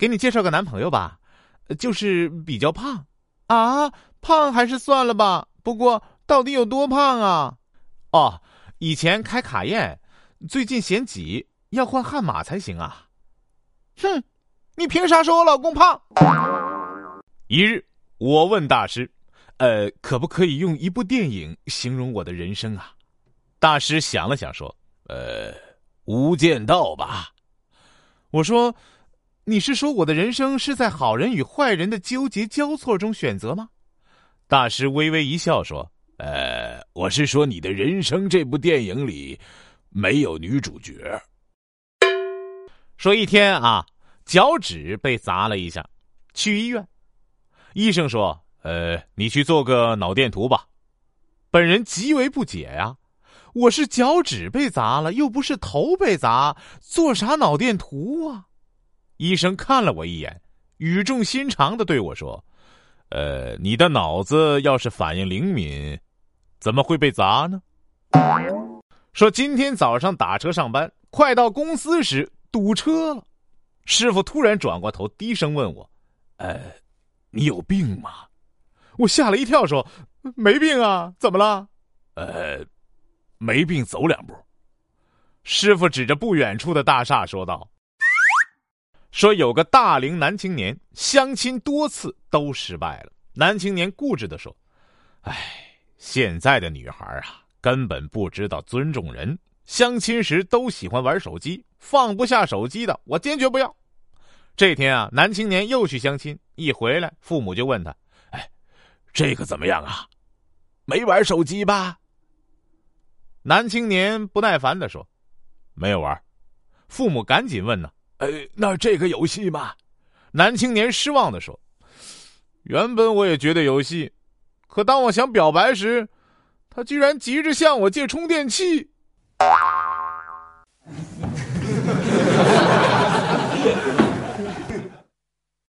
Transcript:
给你介绍个男朋友吧，就是比较胖。啊，胖还是算了吧。不过到底有多胖啊？哦，以前开卡宴，最近嫌挤，要换悍马才行啊。哼，你凭啥说我老公胖？一日，我问大师：“呃，可不可以用一部电影形容我的人生啊？”大师想了想说：“呃，无间道吧。”我说：“你是说我的人生是在好人与坏人的纠结交错中选择吗？”大师微微一笑说：“呃，我是说你的人生这部电影里没有女主角。”说一天啊，脚趾被砸了一下，去医院。医生说：“呃，你去做个脑电图吧。”本人极为不解呀，我是脚趾被砸了，又不是头被砸，做啥脑电图啊？医生看了我一眼，语重心长的对我说：“呃，你的脑子要是反应灵敏，怎么会被砸呢？”说今天早上打车上班，快到公司时堵车了，师傅突然转过头，低声问我：“呃。”你有病吗？我吓了一跳，说：“没病啊，怎么了？”呃，没病，走两步。师傅指着不远处的大厦说道：“说有个大龄男青年相亲多次都失败了。男青年固执的说：‘哎，现在的女孩啊，根本不知道尊重人，相亲时都喜欢玩手机，放不下手机的，我坚决不要。’”这天啊，男青年又去相亲，一回来，父母就问他：“哎，这个怎么样啊？没玩手机吧？”男青年不耐烦的说：“没有玩。”父母赶紧问呢：“呃，那这个有戏吗？”男青年失望的说：“原本我也觉得有戏，可当我想表白时，他居然急着向我借充电器。”